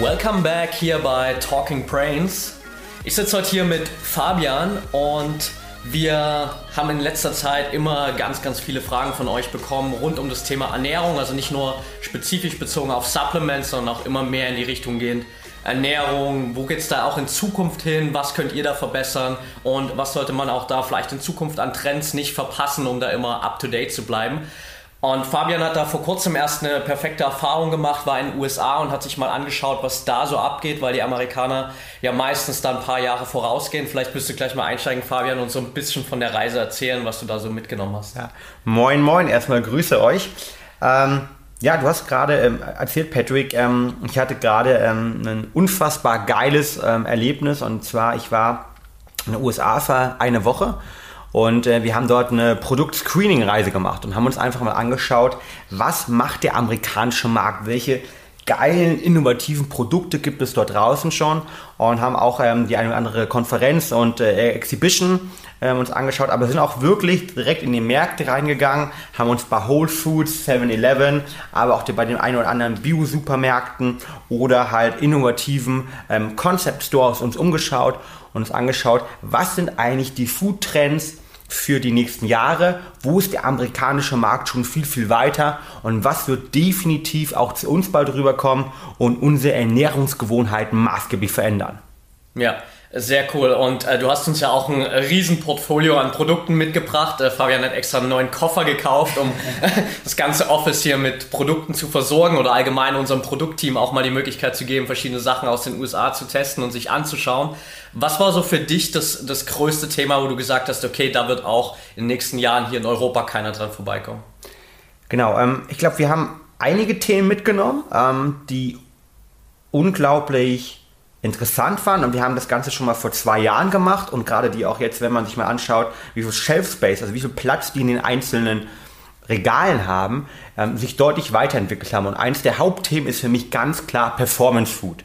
Welcome back hier bei Talking Brains. Ich sitze heute hier mit Fabian und wir haben in letzter Zeit immer ganz, ganz viele Fragen von euch bekommen rund um das Thema Ernährung. Also nicht nur spezifisch bezogen auf Supplements, sondern auch immer mehr in die Richtung gehend Ernährung. Wo geht es da auch in Zukunft hin? Was könnt ihr da verbessern? Und was sollte man auch da vielleicht in Zukunft an Trends nicht verpassen, um da immer up to date zu bleiben? Und Fabian hat da vor kurzem erst eine perfekte Erfahrung gemacht, war in den USA und hat sich mal angeschaut, was da so abgeht, weil die Amerikaner ja meistens da ein paar Jahre vorausgehen. Vielleicht müsst du gleich mal einsteigen, Fabian, und so ein bisschen von der Reise erzählen, was du da so mitgenommen hast. Ja. Moin, moin, erstmal grüße euch. Ähm, ja, du hast gerade ähm, erzählt, Patrick, ähm, ich hatte gerade ähm, ein unfassbar geiles ähm, Erlebnis und zwar, ich war in den USA für eine Woche und äh, wir haben dort eine Produkt-Screening-Reise gemacht und haben uns einfach mal angeschaut, was macht der amerikanische Markt, welche geilen, innovativen Produkte gibt es dort draußen schon? Und haben auch ähm, die eine oder andere Konferenz und äh, Exhibition ähm, uns angeschaut, aber sind auch wirklich direkt in die Märkte reingegangen, haben uns bei Whole Foods, 7-Eleven, aber auch bei den einen oder anderen Bio-Supermärkten oder halt innovativen ähm, Concept Stores uns umgeschaut und uns angeschaut, was sind eigentlich die Food-Trends, für die nächsten Jahre? Wo ist der amerikanische Markt schon viel, viel weiter? Und was wird definitiv auch zu uns bald rüberkommen und unsere Ernährungsgewohnheiten maßgeblich verändern? Ja, sehr cool. Und äh, du hast uns ja auch ein Riesenportfolio an Produkten mitgebracht. Äh, Fabian hat extra einen neuen Koffer gekauft, um das ganze Office hier mit Produkten zu versorgen oder allgemein unserem Produktteam auch mal die Möglichkeit zu geben, verschiedene Sachen aus den USA zu testen und sich anzuschauen. Was war so für dich das, das größte Thema, wo du gesagt hast, okay, da wird auch in den nächsten Jahren hier in Europa keiner dran vorbeikommen? Genau, ähm, ich glaube, wir haben einige Themen mitgenommen, ähm, die unglaublich interessant waren und wir haben das Ganze schon mal vor zwei Jahren gemacht und gerade die auch jetzt, wenn man sich mal anschaut, wie viel Shelf Space, also wie viel Platz die in den einzelnen Regalen haben, ähm, sich deutlich weiterentwickelt haben. Und eins der Hauptthemen ist für mich ganz klar Performance Food.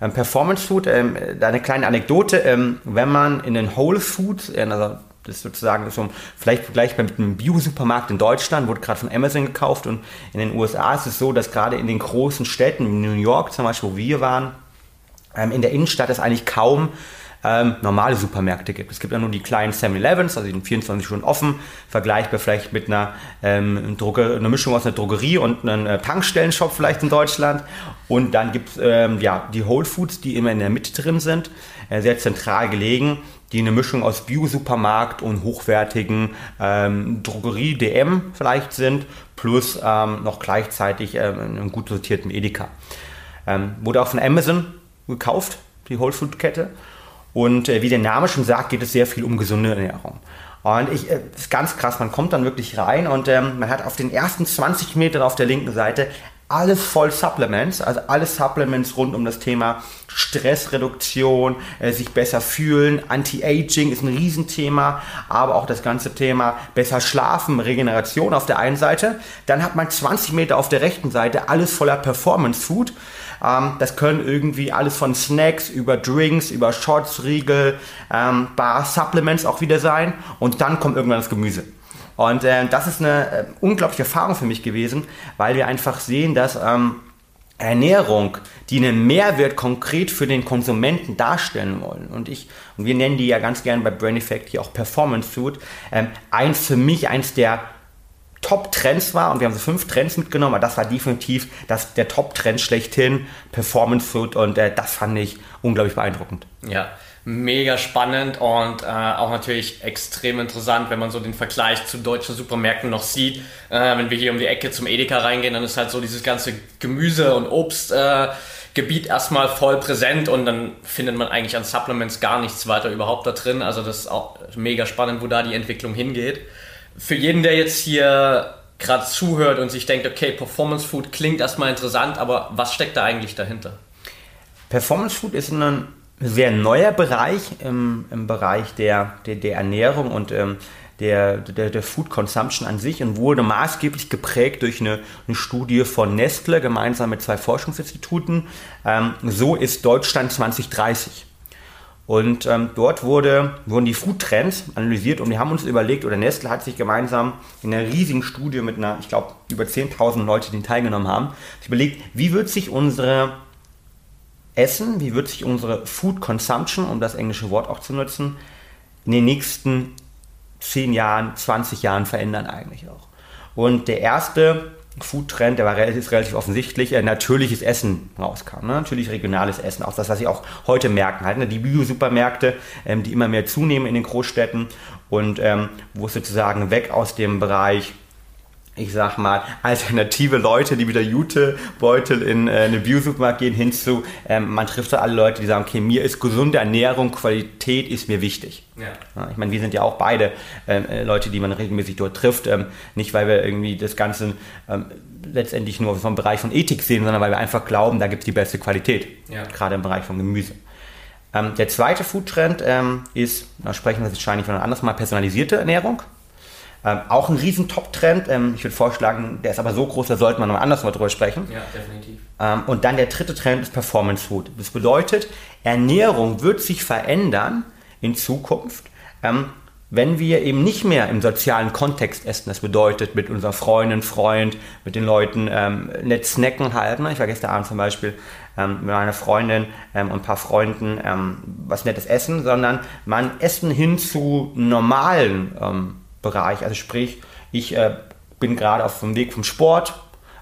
Ähm, Performance Food, ähm, da eine kleine Anekdote, ähm, wenn man in den Whole Foods, äh, also das ist sozusagen so vielleicht vergleichbar mit einem Bio-Supermarkt in Deutschland, wurde gerade von Amazon gekauft und in den USA ist es so, dass gerade in den großen Städten, in New York zum Beispiel, wo wir waren, ähm, in der Innenstadt es eigentlich kaum ähm, normale Supermärkte gibt. Es gibt ja nur die kleinen 7-Elevens, also die sind 24 Stunden offen, vergleichbar vielleicht mit einer, ähm, Droge, einer Mischung aus einer Drogerie und einem äh, Tankstellenshop vielleicht in Deutschland. Und dann gibt es ähm, ja, die Whole Foods, die immer in der Mitte drin sind, äh, sehr zentral gelegen, die eine Mischung aus Bio-Supermarkt und hochwertigen ähm, Drogerie-DM vielleicht sind, plus ähm, noch gleichzeitig ähm, einem gut sortierten Edeka. Ähm, wurde auch von Amazon gekauft, die Whole Food Kette. Und äh, wie der Name schon sagt, geht es sehr viel um gesunde Ernährung. Und ich, äh, ist ganz krass, man kommt dann wirklich rein und ähm, man hat auf den ersten 20 Metern auf der linken Seite alles voll Supplements, also alle Supplements rund um das Thema Stressreduktion, äh, sich besser fühlen, Anti-Aging ist ein Riesenthema, aber auch das ganze Thema besser schlafen, Regeneration auf der einen Seite. Dann hat man 20 Meter auf der rechten Seite alles voller Performance Food. Ähm, das können irgendwie alles von Snacks über Drinks, über Shots, Riegel, ähm, Bar, Supplements auch wieder sein. Und dann kommt irgendwann das Gemüse. Und äh, das ist eine äh, unglaubliche Erfahrung für mich gewesen, weil wir einfach sehen, dass ähm, Ernährung, die einen Mehrwert konkret für den Konsumenten darstellen wollen. Und ich, und wir nennen die ja ganz gern bei Brain Effect hier auch Performance Food, ähm, eins für mich, eins der Top-Trends war, und wir haben so fünf Trends mitgenommen, aber das war definitiv das, der Top-Trend schlechthin, Performance Food, und äh, das fand ich unglaublich beeindruckend. Ja, mega spannend und äh, auch natürlich extrem interessant, wenn man so den Vergleich zu deutschen Supermärkten noch sieht. Äh, wenn wir hier um die Ecke zum Edeka reingehen, dann ist halt so dieses ganze Gemüse- und Obstgebiet äh, erstmal voll präsent und dann findet man eigentlich an Supplements gar nichts weiter überhaupt da drin. Also das ist auch mega spannend, wo da die Entwicklung hingeht für jeden, der jetzt hier gerade zuhört und sich denkt, okay, Performance Food klingt erstmal interessant, aber was steckt da eigentlich dahinter? Performance Food ist ein sehr neuer Bereich im, im Bereich der, der, der Ernährung und ähm, der, der, der Food Consumption an sich und wurde maßgeblich geprägt durch eine, eine Studie von Nestle gemeinsam mit zwei Forschungsinstituten. Ähm, so ist Deutschland 2030. Und ähm, dort wurde, wurden die Food Trends analysiert und wir haben uns überlegt, oder Nestle hat sich gemeinsam in einer riesigen Studie mit einer, ich glaube, über 10.000 Leute, die teilgenommen haben, überlegt, wie wird sich unsere Essen, wie wird sich unsere Food Consumption, um das englische Wort auch zu nutzen, in den nächsten 10 Jahren, 20 Jahren verändern eigentlich auch. Und der erste Food-Trend, der war relativ, relativ offensichtlich, äh, natürliches Essen rauskam. Ne? Natürlich regionales Essen, auch das, was sie auch heute merken. Halt, ne? Die Bio-Supermärkte, ähm, die immer mehr zunehmen in den Großstädten und ähm, wo es sozusagen weg aus dem Bereich ich sag mal, alternative Leute, die wieder Jutebeutel in äh, einen Bio-Supermarkt gehen, hinzu, ähm, man trifft da alle Leute, die sagen, okay, mir ist gesunde Ernährung, Qualität ist mir wichtig. Ja. Ja, ich meine, wir sind ja auch beide ähm, äh, Leute, die man regelmäßig dort trifft, ähm, nicht weil wir irgendwie das Ganze ähm, letztendlich nur vom Bereich von Ethik sehen, sondern weil wir einfach glauben, da gibt es die beste Qualität, ja. gerade im Bereich von Gemüse. Ähm, der zweite Foodtrend ähm, ist, da sprechen wir wahrscheinlich von einem anderes Mal, personalisierte Ernährung. Ähm, auch ein riesen Top-Trend. Ähm, ich würde vorschlagen, der ist aber so groß, da sollte man noch anders mal drüber sprechen. Ja, definitiv. Ähm, und dann der dritte Trend ist Performance Food. Das bedeutet, Ernährung wird sich verändern in Zukunft, ähm, wenn wir eben nicht mehr im sozialen Kontext essen. Das bedeutet, mit unserer Freundin, Freund, mit den Leuten ähm, nett snacken halt. Ne? Ich war gestern Abend zum Beispiel ähm, mit meiner Freundin und ein paar Freunden was nettes essen, sondern man essen hin zu normalen Bereich. Also sprich, ich äh, bin gerade auf dem Weg vom Sport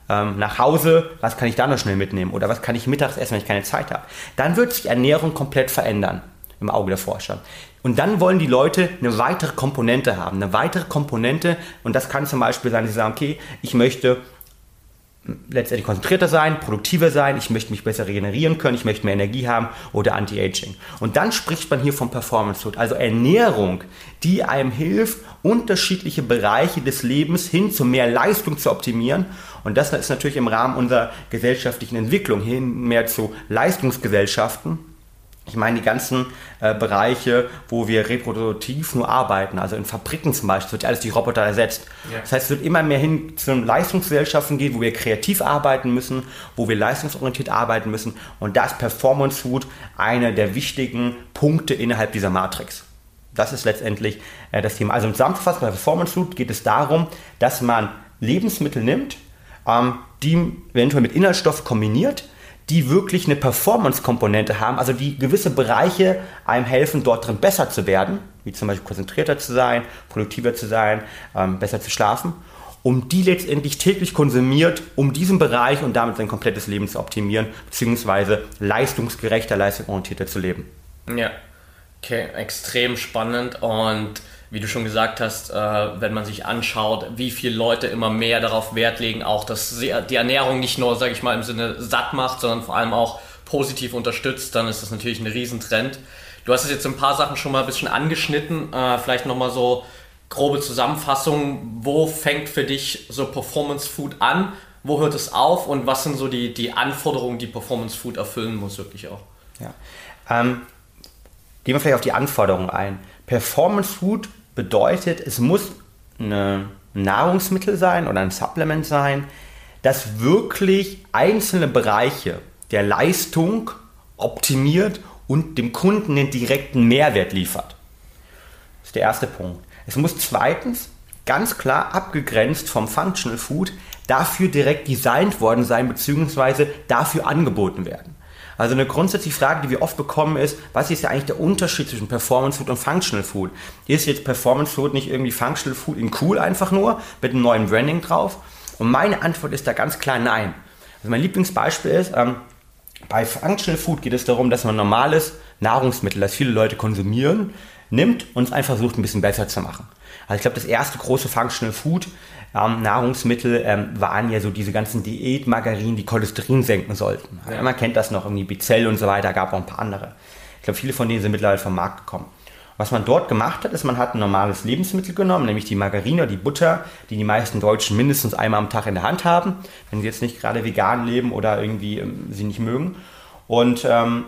ähm, nach Hause, was kann ich da noch schnell mitnehmen? Oder was kann ich mittags essen, wenn ich keine Zeit habe? Dann wird sich Ernährung komplett verändern im Auge der Forscher. Und dann wollen die Leute eine weitere Komponente haben, eine weitere Komponente. Und das kann zum Beispiel sein, sie sagen, okay, ich möchte letztendlich konzentrierter sein, produktiver sein, ich möchte mich besser regenerieren können, ich möchte mehr Energie haben oder Anti-Aging. Und dann spricht man hier vom Performance Food, also Ernährung, die einem hilft, unterschiedliche Bereiche des Lebens hin zu mehr Leistung zu optimieren. Und das ist natürlich im Rahmen unserer gesellschaftlichen Entwicklung hin mehr zu Leistungsgesellschaften ich meine die ganzen äh, Bereiche, wo wir reproduktiv nur arbeiten, also in Fabriken zum Beispiel, wird alles durch Roboter ersetzt. Ja. Das heißt, es wird immer mehr hin zu Leistungsgesellschaften gehen, wo wir kreativ arbeiten müssen, wo wir leistungsorientiert arbeiten müssen. Und da ist Performance Food einer der wichtigen Punkte innerhalb dieser Matrix. Das ist letztendlich äh, das Thema. Also zusammenfassend bei Performance Food geht es darum, dass man Lebensmittel nimmt, ähm, die eventuell mit Inhaltsstoff kombiniert, die wirklich eine Performance-Komponente haben, also die gewisse Bereiche einem helfen, dort drin besser zu werden, wie zum Beispiel konzentrierter zu sein, produktiver zu sein, ähm, besser zu schlafen, um die letztendlich täglich konsumiert, um diesen Bereich und damit sein komplettes Leben zu optimieren, beziehungsweise leistungsgerechter, leistungsorientierter zu leben. Ja, okay, extrem spannend und wie du schon gesagt hast, äh, wenn man sich anschaut, wie viele Leute immer mehr darauf Wert legen, auch dass die Ernährung nicht nur, sage ich mal, im Sinne satt macht, sondern vor allem auch positiv unterstützt, dann ist das natürlich ein Riesentrend. Du hast es jetzt ein paar Sachen schon mal ein bisschen angeschnitten, äh, vielleicht nochmal so grobe Zusammenfassung, wo fängt für dich so Performance Food an, wo hört es auf und was sind so die, die Anforderungen, die Performance Food erfüllen muss wirklich auch? Ja. Ähm, gehen wir vielleicht auf die Anforderungen ein. Performance Food bedeutet, es muss ein Nahrungsmittel sein oder ein Supplement sein, das wirklich einzelne Bereiche der Leistung optimiert und dem Kunden den direkten Mehrwert liefert. Das ist der erste Punkt. Es muss zweitens ganz klar abgegrenzt vom Functional Food dafür direkt designt worden sein bzw. dafür angeboten werden. Also eine grundsätzliche Frage, die wir oft bekommen, ist, was ist ja eigentlich der Unterschied zwischen Performance Food und Functional Food? Ist jetzt Performance Food nicht irgendwie Functional Food in cool einfach nur mit einem neuen Branding drauf? Und meine Antwort ist da ganz klar nein. Also mein Lieblingsbeispiel ist, ähm, bei Functional Food geht es darum, dass man normales Nahrungsmittel, das viele Leute konsumieren, nimmt und es einfach versucht, ein bisschen besser zu machen. Also ich glaube, das erste große Functional Food ähm, Nahrungsmittel ähm, waren ja so diese ganzen Diätmargarinen, die Cholesterin senken sollten. Ja. Man kennt das noch, irgendwie Bizell und so weiter, gab auch ein paar andere. Ich glaube, viele von denen sind mittlerweile vom Markt gekommen. Was man dort gemacht hat, ist, man hat ein normales Lebensmittel genommen, nämlich die Margarine, die Butter, die die meisten Deutschen mindestens einmal am Tag in der Hand haben, wenn sie jetzt nicht gerade vegan leben oder irgendwie ähm, sie nicht mögen. Und ähm,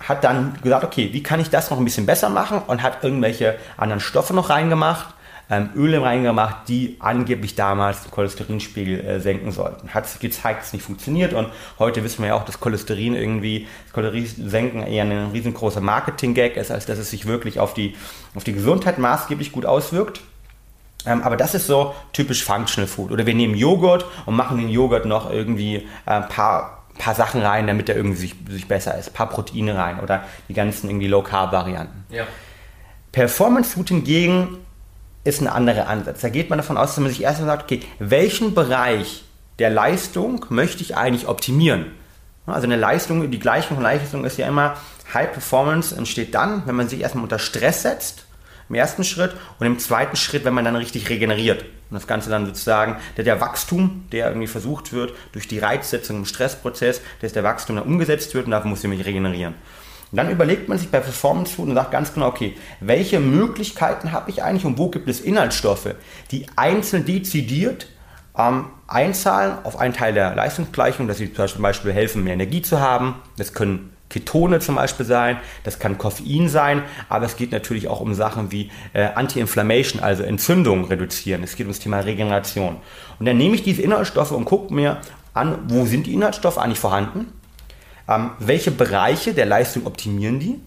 hat dann gesagt, okay, wie kann ich das noch ein bisschen besser machen und hat irgendwelche anderen Stoffe noch reingemacht ähm, Öle reingemacht, die angeblich damals den Cholesterinspiegel äh, senken sollten. Hat sich gezeigt, dass es nicht funktioniert und heute wissen wir ja auch, dass Cholesterin irgendwie, das Cholesterin senken eher ein riesengroßer Marketing-Gag ist, als dass es sich wirklich auf die, auf die Gesundheit maßgeblich gut auswirkt. Ähm, aber das ist so typisch Functional Food. Oder wir nehmen Joghurt und machen den Joghurt noch irgendwie äh, ein paar ein paar Sachen rein, damit er irgendwie sich, sich besser ist, ein paar Proteine rein oder die ganzen irgendwie Low-Carb-Varianten. Ja. Performance Food hingegen ist ein anderer Ansatz. Da geht man davon aus, dass man sich erstmal sagt, okay, welchen Bereich der Leistung möchte ich eigentlich optimieren? Also eine Leistung, die Gleichung von Leistung ist ja immer, High Performance entsteht dann, wenn man sich erstmal unter Stress setzt, im ersten Schritt, und im zweiten Schritt, wenn man dann richtig regeneriert. Und das Ganze dann sozusagen, der, der Wachstum, der irgendwie versucht wird, durch die Reizsetzung im Stressprozess, dass der Wachstum dann umgesetzt wird und dafür muss ich mich regenerieren. Und dann überlegt man sich bei Performance Food und sagt ganz genau, okay, welche Möglichkeiten habe ich eigentlich und wo gibt es Inhaltsstoffe, die einzeln dezidiert ähm, einzahlen auf einen Teil der Leistungsgleichung, dass sie zum Beispiel helfen, mehr Energie zu haben. Das können Ketone zum Beispiel sein, das kann Koffein sein, aber es geht natürlich auch um Sachen wie äh, Anti-Inflammation, also Entzündung reduzieren. Es geht um das Thema Regeneration. Und dann nehme ich diese Inhaltsstoffe und gucke mir an, wo sind die Inhaltsstoffe eigentlich vorhanden, ähm, welche Bereiche der Leistung optimieren die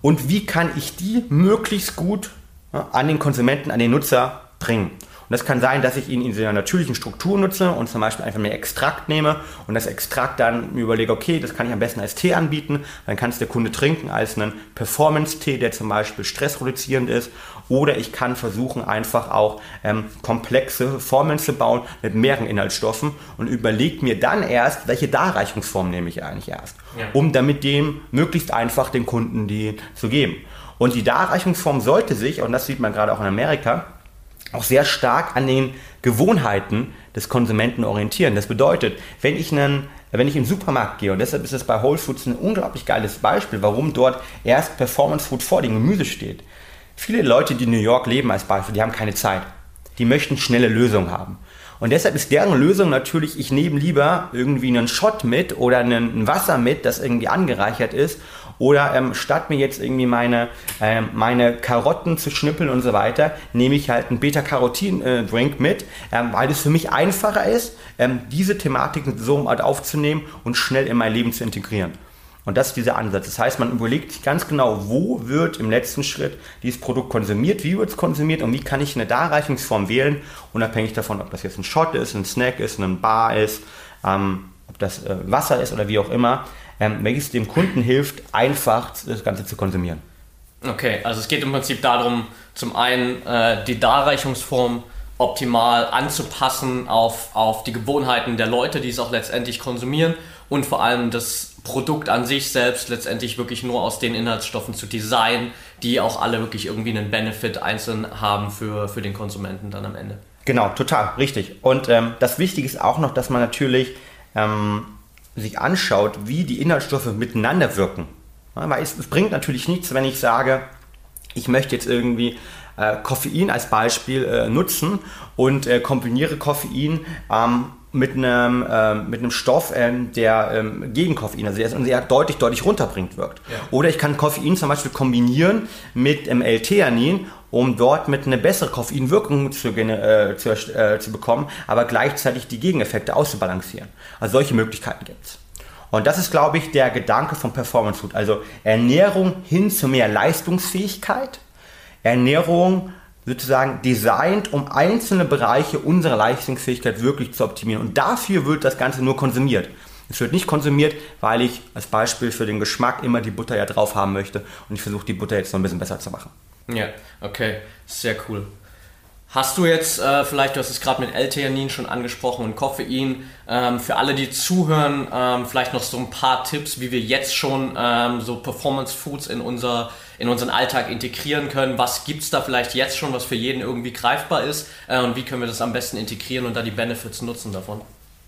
und wie kann ich die möglichst gut ja, an den Konsumenten, an den Nutzer bringen. Und das kann sein, dass ich ihn in seiner natürlichen Struktur nutze und zum Beispiel einfach mehr Extrakt nehme und das Extrakt dann mir überlege, okay, das kann ich am besten als Tee anbieten. Dann kann es der Kunde trinken als einen Performance-Tee, der zum Beispiel stressreduzierend ist. Oder ich kann versuchen, einfach auch ähm, komplexe Formeln zu bauen mit mehreren Inhaltsstoffen und überlege mir dann erst, welche Darreichungsform nehme ich eigentlich erst, ja. um damit dem möglichst einfach den Kunden die zu geben. Und die Darreichungsform sollte sich, und das sieht man gerade auch in Amerika, auch sehr stark an den Gewohnheiten des Konsumenten orientieren. Das bedeutet, wenn ich einen wenn ich den Supermarkt gehe, und deshalb ist es bei Whole Foods ein unglaublich geiles Beispiel, warum dort erst Performance Food vor dem Gemüse steht. Viele Leute, die in New York leben als Beispiel, die haben keine Zeit. Die möchten schnelle Lösungen haben. Und deshalb ist deren Lösung natürlich, ich nehme lieber irgendwie einen Shot mit oder ein Wasser mit, das irgendwie angereichert ist oder ähm, statt mir jetzt irgendwie meine, ähm, meine Karotten zu schnippeln und so weiter, nehme ich halt einen Beta-Carotin-Drink mit, ähm, weil es für mich einfacher ist, ähm, diese Thematiken so aufzunehmen und schnell in mein Leben zu integrieren. Und das ist dieser Ansatz. Das heißt, man überlegt sich ganz genau, wo wird im letzten Schritt dieses Produkt konsumiert, wie wird es konsumiert und wie kann ich eine Darreichungsform wählen, unabhängig davon, ob das jetzt ein Shot ist, ein Snack ist, ein Bar ist, ähm, ob das äh, Wasser ist oder wie auch immer ähm, welches dem Kunden hilft, einfach das Ganze zu konsumieren. Okay, also es geht im Prinzip darum, zum einen äh, die Darreichungsform optimal anzupassen auf, auf die Gewohnheiten der Leute, die es auch letztendlich konsumieren und vor allem das Produkt an sich selbst letztendlich wirklich nur aus den Inhaltsstoffen zu designen, die auch alle wirklich irgendwie einen Benefit einzeln haben für, für den Konsumenten dann am Ende. Genau, total, richtig. Und ähm, das Wichtige ist auch noch, dass man natürlich ähm, sich anschaut, wie die Inhaltsstoffe miteinander wirken. Ja, weil es, es, bringt natürlich nichts, wenn ich sage, ich möchte jetzt irgendwie äh, Koffein als Beispiel äh, nutzen und äh, kombiniere Koffein ähm, mit einem, äh, mit einem Stoff, ähm, der ähm, gegen Koffein, also der sehr deutlich, deutlich runterbringt, wirkt. Ja. Oder ich kann Koffein zum Beispiel kombinieren mit ähm, L-Theanin um dort mit eine bessere Koffeinwirkung zu, äh, zu, äh, zu bekommen, aber gleichzeitig die Gegeneffekte auszubalancieren. Also solche Möglichkeiten gibt es. Und das ist, glaube ich, der Gedanke von Performance Food. Also Ernährung hin zu mehr Leistungsfähigkeit. Ernährung sozusagen designt, um einzelne Bereiche unserer Leistungsfähigkeit wirklich zu optimieren. Und dafür wird das Ganze nur konsumiert. Es wird nicht konsumiert, weil ich als Beispiel für den Geschmack immer die Butter ja drauf haben möchte und ich versuche die Butter jetzt noch ein bisschen besser zu machen. Ja, okay, sehr cool. Hast du jetzt äh, vielleicht, du hast es gerade mit L-Theanin schon angesprochen und Koffein, ähm, für alle, die zuhören, ähm, vielleicht noch so ein paar Tipps, wie wir jetzt schon ähm, so Performance Foods in, unser, in unseren Alltag integrieren können. Was gibt es da vielleicht jetzt schon, was für jeden irgendwie greifbar ist äh, und wie können wir das am besten integrieren und da die Benefits nutzen davon?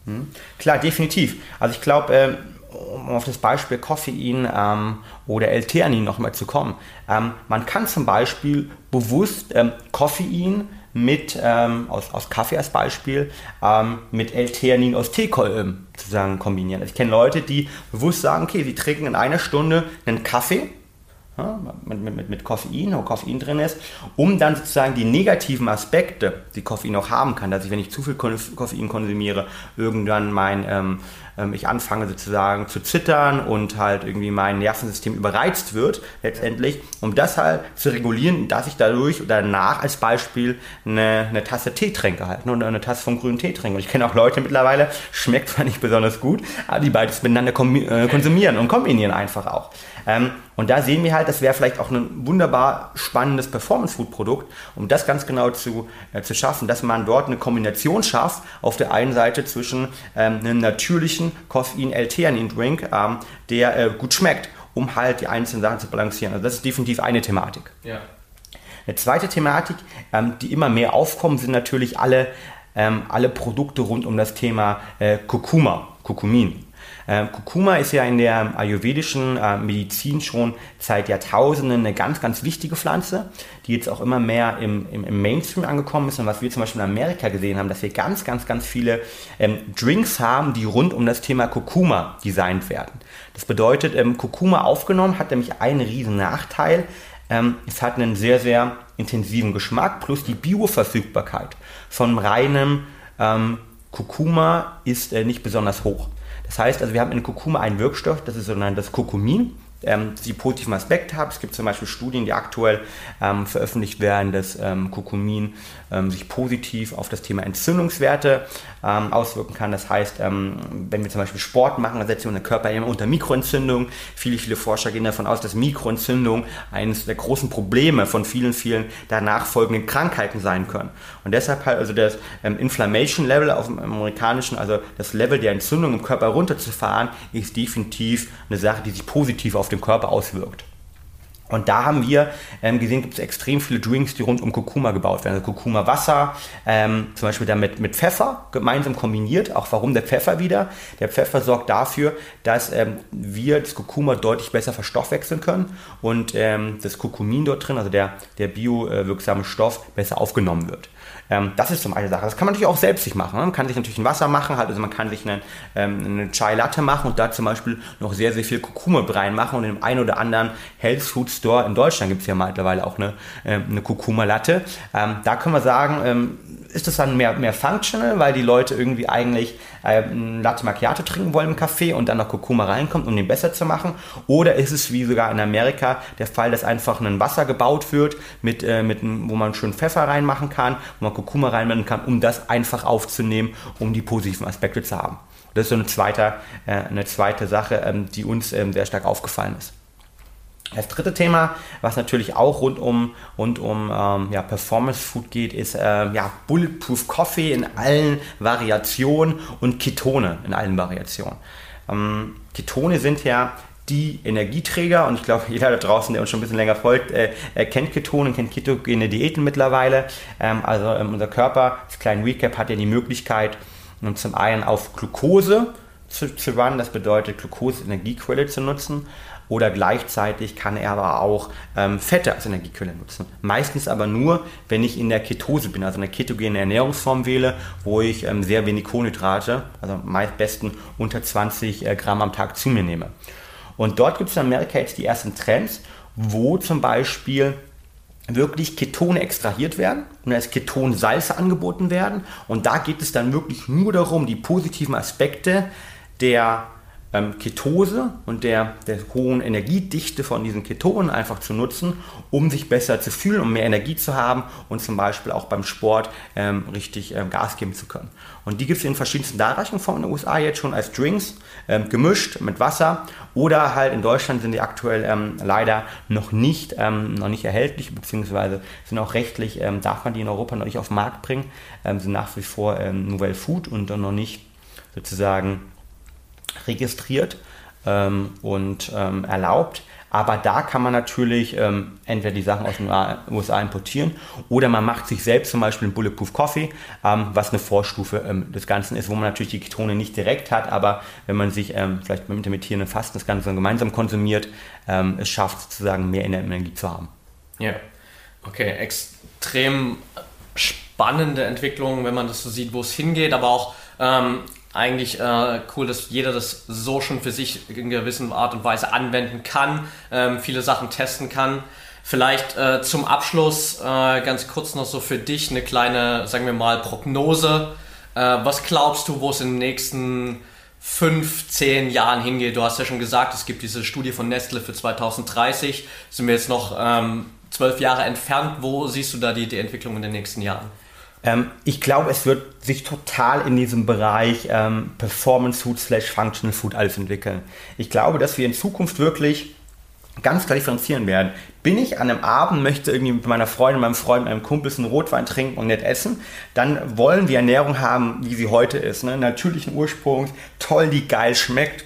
Hm. Klar, definitiv. Also ich glaube, äh, um auf das Beispiel Koffein ähm, oder L-Theanin nochmal zu kommen. Ähm, man kann zum Beispiel bewusst ähm, Koffein mit, ähm, aus, aus Kaffee als Beispiel, ähm, mit L-Theanin aus Teekolben zusammen kombinieren. Also ich kenne Leute, die bewusst sagen, okay, sie trinken in einer Stunde einen Kaffee, ja, mit, mit, mit Koffein, wo Koffein drin ist, um dann sozusagen die negativen Aspekte, die Koffein auch haben kann, dass ich, wenn ich zu viel Koffein konsumiere, irgendwann mein, ähm, ähm, ich anfange sozusagen zu zittern und halt irgendwie mein Nervensystem überreizt wird, letztendlich, um das halt zu regulieren, dass ich dadurch oder danach als Beispiel eine, eine Tasse Tee trinke halt, ne, oder eine Tasse vom grünen Tee trinke. Und ich kenne auch Leute mittlerweile, schmeckt zwar nicht besonders gut, aber die beides miteinander äh, konsumieren und kombinieren einfach auch. Ähm, und da sehen wir halt, das wäre vielleicht auch ein wunderbar spannendes Performance-Food-Produkt, um das ganz genau zu, äh, zu schaffen, dass man dort eine Kombination schafft, auf der einen Seite zwischen ähm, einem natürlichen Koffein-L-Theanin-Drink, ähm, der äh, gut schmeckt, um halt die einzelnen Sachen zu balancieren. Also das ist definitiv eine Thematik. Ja. Eine zweite Thematik, ähm, die immer mehr aufkommen, sind natürlich alle, ähm, alle Produkte rund um das Thema äh, Kurkuma, Kurkumin. Ähm, Kurkuma ist ja in der ayurvedischen äh, Medizin schon seit Jahrtausenden eine ganz, ganz wichtige Pflanze, die jetzt auch immer mehr im, im, im, Mainstream angekommen ist. Und was wir zum Beispiel in Amerika gesehen haben, dass wir ganz, ganz, ganz viele ähm, Drinks haben, die rund um das Thema Kurkuma designt werden. Das bedeutet, ähm, Kurkuma aufgenommen hat nämlich einen riesen Nachteil. Ähm, es hat einen sehr, sehr intensiven Geschmack plus die Bioverfügbarkeit von reinem ähm, Kurkuma ist äh, nicht besonders hoch. Das heißt, also wir haben in Kurkuma einen Wirkstoff, das ist sogenanntes Kurkumin, ähm, die positiven Aspekte haben. Es gibt zum Beispiel Studien, die aktuell ähm, veröffentlicht werden, dass ähm, Kurkumin ähm, sich positiv auf das Thema Entzündungswerte ähm, auswirken kann. Das heißt, ähm, wenn wir zum Beispiel Sport machen, dann setzen wir unseren Körper immer unter Mikroentzündung. Viele, viele Forscher gehen davon aus, dass Mikroentzündung eines der großen Probleme von vielen, vielen danach folgenden Krankheiten sein können. Und deshalb halt also das Inflammation Level auf dem amerikanischen, also das Level der Entzündung im Körper runterzufahren, ist definitiv eine Sache, die sich positiv auf den Körper auswirkt. Und da haben wir ähm, gesehen, gibt es extrem viele Drinks, die rund um Kurkuma gebaut werden. Also Kurkuma Wasser, ähm, zum Beispiel damit mit Pfeffer gemeinsam kombiniert. Auch warum der Pfeffer wieder? Der Pfeffer sorgt dafür, dass ähm, wir das Kurkuma deutlich besser verstoffwechseln können und ähm, das Kurkumin dort drin, also der, der biowirksame Stoff, besser aufgenommen wird. Ähm, das ist zum eine Sache. Das kann man natürlich auch selbst sich machen. Man kann sich natürlich ein Wasser machen, halt, also man kann sich einen, ähm, eine Chai Latte machen und da zum Beispiel noch sehr, sehr viel Kurkuma reinmachen und in dem einen oder anderen Health Food Store in Deutschland gibt es ja mittlerweile auch eine, ähm, eine Kurkuma Latte. Ähm, da können wir sagen, ähm, ist das dann mehr, mehr functional, weil die Leute irgendwie eigentlich äh, ein Latte Macchiato trinken wollen im Kaffee und dann noch Kurkuma reinkommt, um den besser zu machen? Oder ist es wie sogar in Amerika der Fall, dass einfach ein Wasser gebaut wird, mit, äh, mit, wo man schön Pfeffer reinmachen kann, wo man Kurkuma reinmachen kann, um das einfach aufzunehmen, um die positiven Aspekte zu haben? Das ist so eine zweite, äh, eine zweite Sache, ähm, die uns ähm, sehr stark aufgefallen ist. Das dritte Thema, was natürlich auch rund um, rund um ähm, ja, Performance Food geht, ist äh, ja, Bulletproof Coffee in allen Variationen und Ketone in allen Variationen. Ähm, Ketone sind ja die Energieträger und ich glaube, jeder da draußen, der uns schon ein bisschen länger folgt, äh, kennt Ketone, kennt ketogene Diäten mittlerweile. Ähm, also ähm, unser Körper, das kleine Recap, hat ja die Möglichkeit, um, zum einen auf Glucose zu, zu runnen, das bedeutet Glucose Energiequelle zu nutzen oder gleichzeitig kann er aber auch ähm, Fette als Energiequelle nutzen. Meistens aber nur, wenn ich in der Ketose bin, also eine ketogene Ernährungsform wähle, wo ich ähm, sehr wenig Kohlenhydrate, also meist besten unter 20 äh, Gramm am Tag zu mir nehme. Und dort gibt es in Amerika jetzt die ersten Trends, wo zum Beispiel wirklich Ketone extrahiert werden und als Ketonsalze angeboten werden. Und da geht es dann wirklich nur darum, die positiven Aspekte der ähm, Ketose und der, der hohen Energiedichte von diesen Ketonen einfach zu nutzen, um sich besser zu fühlen, um mehr Energie zu haben und zum Beispiel auch beim Sport ähm, richtig ähm, Gas geben zu können. Und die gibt es in verschiedensten Darreichungsformen in den USA jetzt schon als Drinks, ähm, gemischt mit Wasser oder halt in Deutschland sind die aktuell ähm, leider noch nicht, ähm, noch nicht erhältlich, beziehungsweise sind auch rechtlich, darf man die in Europa noch nicht auf den Markt bringen, sind nach wie vor Nouvelle Food und noch nicht sozusagen registriert ähm, und ähm, erlaubt. Aber da kann man natürlich ähm, entweder die Sachen aus den USA importieren oder man macht sich selbst zum Beispiel einen Bulletproof Coffee, ähm, was eine Vorstufe ähm, des Ganzen ist, wo man natürlich die Ketone nicht direkt hat, aber wenn man sich ähm, vielleicht mit intermittierenden Fasten das Ganze gemeinsam konsumiert, es schafft sozusagen mehr Energie zu haben. Ja, okay, extrem spannende Entwicklung, wenn man das so sieht, wo es hingeht, aber auch ähm, eigentlich äh, cool, dass jeder das so schon für sich in gewisser Art und Weise anwenden kann, ähm, viele Sachen testen kann. Vielleicht äh, zum Abschluss äh, ganz kurz noch so für dich eine kleine, sagen wir mal, Prognose. Äh, was glaubst du, wo es in den nächsten fünf, zehn Jahren hingeht? Du hast ja schon gesagt, es gibt diese Studie von Nestle für 2030. Sind wir jetzt noch ähm, zwölf Jahre entfernt? Wo siehst du da die, die Entwicklung in den nächsten Jahren? Ähm, ich glaube, es wird sich total in diesem Bereich ähm, Performance Food slash Functional Food alles entwickeln. Ich glaube, dass wir in Zukunft wirklich ganz klar differenzieren werden. Bin ich an einem Abend, möchte irgendwie mit meiner Freundin, meinem Freund, meinem Kumpel einen Rotwein trinken und nett essen, dann wollen wir Ernährung haben, wie sie heute ist. Ne? Natürlichen Ursprungs, toll, die geil schmeckt,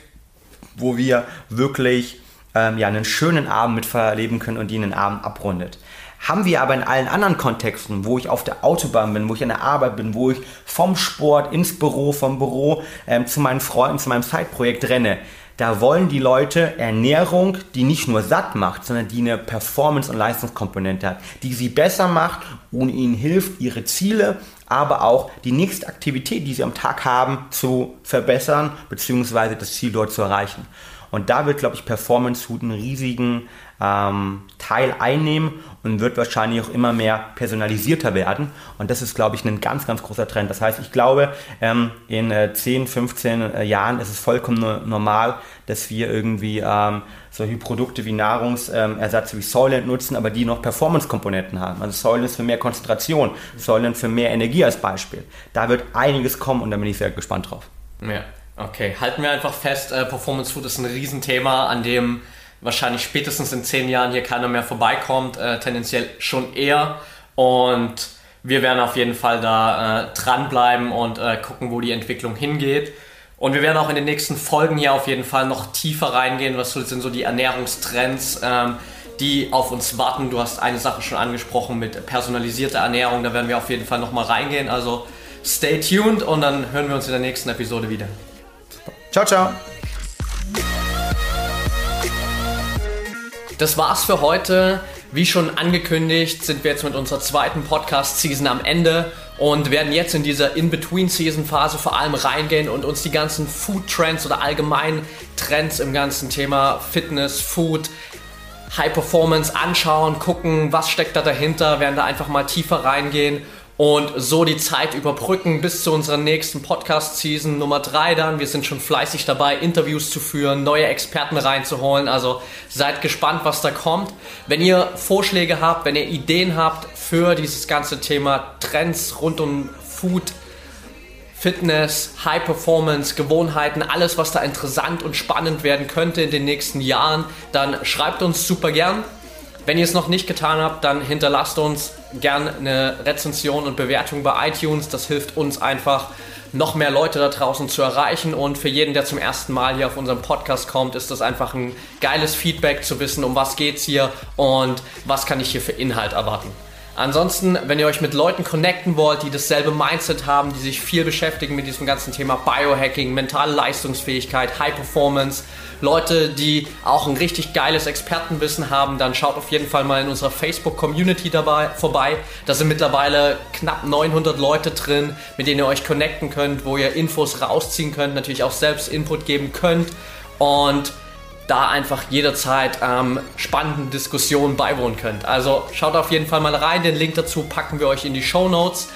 wo wir wirklich ähm, ja, einen schönen Abend mit verleben können und die einen Abend abrundet. Haben wir aber in allen anderen Kontexten, wo ich auf der Autobahn bin, wo ich an der Arbeit bin, wo ich vom Sport ins Büro, vom Büro ähm, zu meinen Freunden, zu meinem Zeitprojekt renne, da wollen die Leute Ernährung, die nicht nur satt macht, sondern die eine Performance- und Leistungskomponente hat, die sie besser macht und ihnen hilft, ihre Ziele, aber auch die nächste Aktivität, die sie am Tag haben, zu verbessern, beziehungsweise das Ziel dort zu erreichen. Und da wird, glaube ich, Performance Food einen riesigen ähm, Teil einnehmen und wird wahrscheinlich auch immer mehr personalisierter werden. Und das ist, glaube ich, ein ganz, ganz großer Trend. Das heißt, ich glaube, ähm, in äh, 10, 15 äh, Jahren ist es vollkommen normal, dass wir irgendwie ähm, solche Produkte wie Nahrungsersatz wie Soylent nutzen, aber die noch Performance-Komponenten haben. Also Soylent für mehr Konzentration, Soylent für mehr Energie als Beispiel. Da wird einiges kommen und da bin ich sehr gespannt drauf. Ja, okay. Halten wir einfach fest, äh, Performance Food ist ein Riesenthema, an dem wahrscheinlich spätestens in zehn Jahren hier keiner mehr vorbeikommt, äh, tendenziell schon eher. Und wir werden auf jeden Fall da äh, dranbleiben und äh, gucken, wo die Entwicklung hingeht. Und wir werden auch in den nächsten Folgen hier auf jeden Fall noch tiefer reingehen, was sind so die Ernährungstrends, ähm, die auf uns warten. Du hast eine Sache schon angesprochen mit personalisierter Ernährung, da werden wir auf jeden Fall nochmal reingehen. Also stay tuned und dann hören wir uns in der nächsten Episode wieder. Ciao, ciao. Das war's für heute. Wie schon angekündigt, sind wir jetzt mit unserer zweiten Podcast-Season am Ende und werden jetzt in dieser In-Between-Season-Phase vor allem reingehen und uns die ganzen Food-Trends oder allgemein Trends im ganzen Thema Fitness, Food, High Performance anschauen, gucken, was steckt da dahinter, werden da einfach mal tiefer reingehen und so die Zeit überbrücken bis zu unserer nächsten Podcast-Season Nummer 3 dann. Wir sind schon fleißig dabei, Interviews zu führen, neue Experten reinzuholen. Also seid gespannt, was da kommt. Wenn ihr Vorschläge habt, wenn ihr Ideen habt für dieses ganze Thema Trends rund um Food, Fitness, High Performance, Gewohnheiten, alles, was da interessant und spannend werden könnte in den nächsten Jahren, dann schreibt uns super gern. Wenn ihr es noch nicht getan habt, dann hinterlasst uns gern eine Rezension und Bewertung bei iTunes. Das hilft uns einfach, noch mehr Leute da draußen zu erreichen. Und für jeden, der zum ersten Mal hier auf unserem Podcast kommt, ist das einfach ein geiles Feedback zu wissen, um was geht's hier und was kann ich hier für Inhalt erwarten. Ansonsten, wenn ihr euch mit Leuten connecten wollt, die dasselbe Mindset haben, die sich viel beschäftigen mit diesem ganzen Thema Biohacking, mentale Leistungsfähigkeit, High Performance, Leute, die auch ein richtig geiles Expertenwissen haben, dann schaut auf jeden Fall mal in unserer Facebook-Community dabei vorbei. Da sind mittlerweile knapp 900 Leute drin, mit denen ihr euch connecten könnt, wo ihr Infos rausziehen könnt, natürlich auch selbst Input geben könnt und da einfach jederzeit ähm, spannenden Diskussionen beiwohnen könnt. Also schaut auf jeden Fall mal rein, den Link dazu packen wir euch in die Show Notes.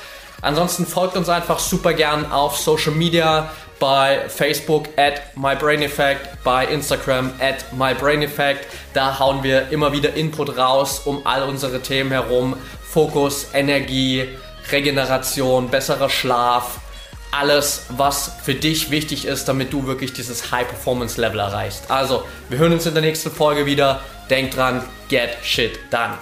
Ansonsten folgt uns einfach super gern auf Social Media, bei Facebook at MyBrainEffect, bei Instagram at MyBrainEffect. Da hauen wir immer wieder Input raus um all unsere Themen herum. Fokus, Energie, Regeneration, besserer Schlaf, alles, was für dich wichtig ist, damit du wirklich dieses High-Performance-Level erreichst. Also, wir hören uns in der nächsten Folge wieder. Denk dran, get shit done.